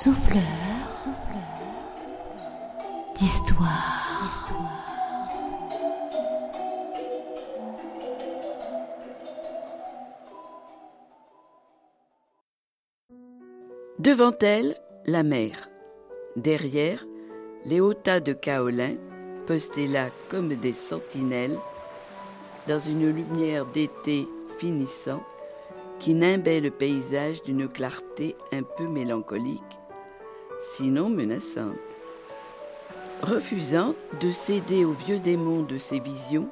souffleur, d'histoire. Devant elle, la mer. Derrière, les hauts tas de kaolins, postés là comme des sentinelles, dans une lumière d'été finissant, qui nimbait le paysage d'une clarté un peu mélancolique, sinon menaçante. Refusant de céder aux vieux démons de ses visions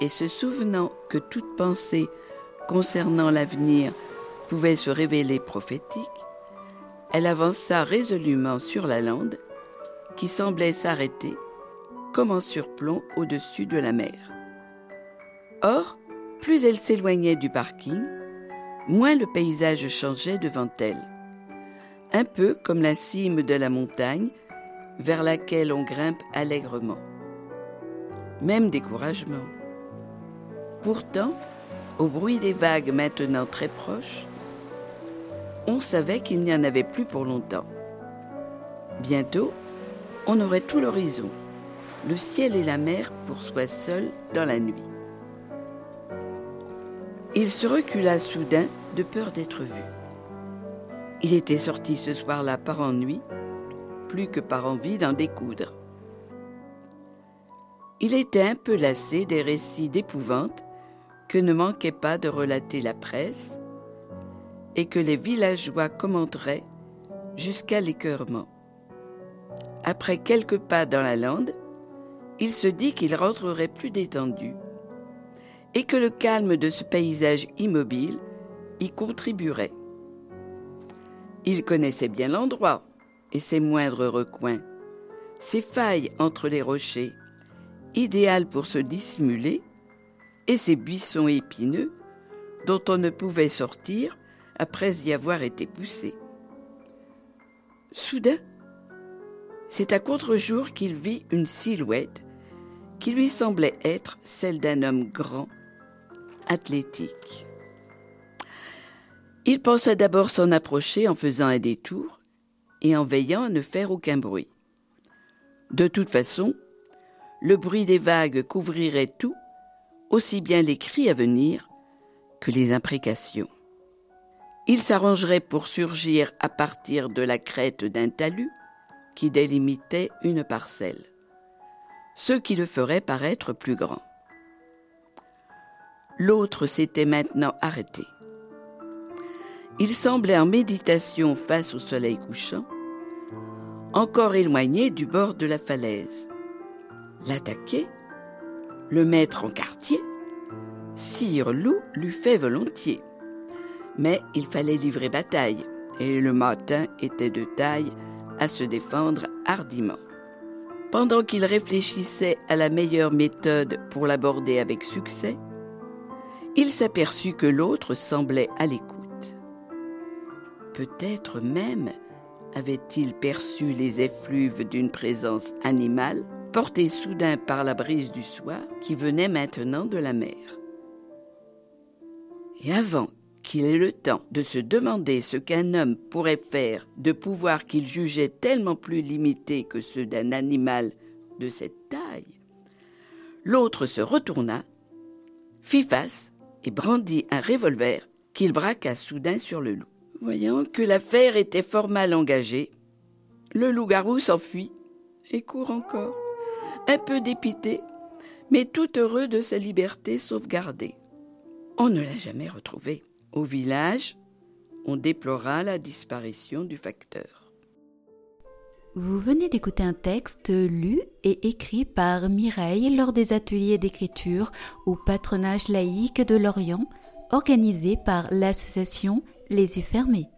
et se souvenant que toute pensée concernant l'avenir pouvait se révéler prophétique, elle avança résolument sur la lande qui semblait s'arrêter comme en surplomb au-dessus de la mer. Or, plus elle s'éloignait du parking, moins le paysage changeait devant elle, un peu comme la cime de la montagne vers laquelle on grimpe allègrement. Même découragement. Pourtant, au bruit des vagues maintenant très proches, on savait qu'il n'y en avait plus pour longtemps. Bientôt, on aurait tout l'horizon, le ciel et la mer pour soi seuls dans la nuit. Il se recula soudain de peur d'être vu. Il était sorti ce soir-là par ennui, plus que par envie d'en découdre. Il était un peu lassé des récits d'épouvante que ne manquait pas de relater la presse et que les villageois commenteraient jusqu'à l'écœurement. Après quelques pas dans la lande, il se dit qu'il rentrerait plus détendu et que le calme de ce paysage immobile y contribuerait. Il connaissait bien l'endroit et ses moindres recoins, ses failles entre les rochers, idéales pour se dissimuler, et ses buissons épineux dont on ne pouvait sortir après y avoir été poussé. Soudain, c'est à contre-jour qu'il vit une silhouette qui lui semblait être celle d'un homme grand athlétique. Il pensa d'abord s'en approcher en faisant un détour et en veillant à ne faire aucun bruit. De toute façon, le bruit des vagues couvrirait tout, aussi bien les cris à venir que les imprécations. Il s'arrangerait pour surgir à partir de la crête d'un talus qui délimitait une parcelle, ce qui le ferait paraître plus grand. L'autre s'était maintenant arrêté. Il semblait en méditation face au soleil couchant, encore éloigné du bord de la falaise. L'attaquer Le mettre en quartier Sire Loup l'eût fait volontiers. Mais il fallait livrer bataille, et le matin était de taille à se défendre hardiment. Pendant qu'il réfléchissait à la meilleure méthode pour l'aborder avec succès, il s'aperçut que l'autre semblait à l'écoute. Peut-être même avait-il perçu les effluves d'une présence animale portée soudain par la brise du soir qui venait maintenant de la mer. Et avant qu'il ait le temps de se demander ce qu'un homme pourrait faire de pouvoir qu'il jugeait tellement plus limité que ceux d'un animal de cette taille, l'autre se retourna, fit face et brandit un revolver qu'il braqua soudain sur le loup. Voyant que l'affaire était fort mal engagée, le loup-garou s'enfuit et court encore, un peu dépité, mais tout heureux de sa liberté sauvegardée. On ne l'a jamais retrouvé. Au village, on déplora la disparition du facteur. Vous venez d'écouter un texte lu et écrit par Mireille lors des ateliers d'écriture au patronage laïque de Lorient, organisé par l'association Les yeux fermés.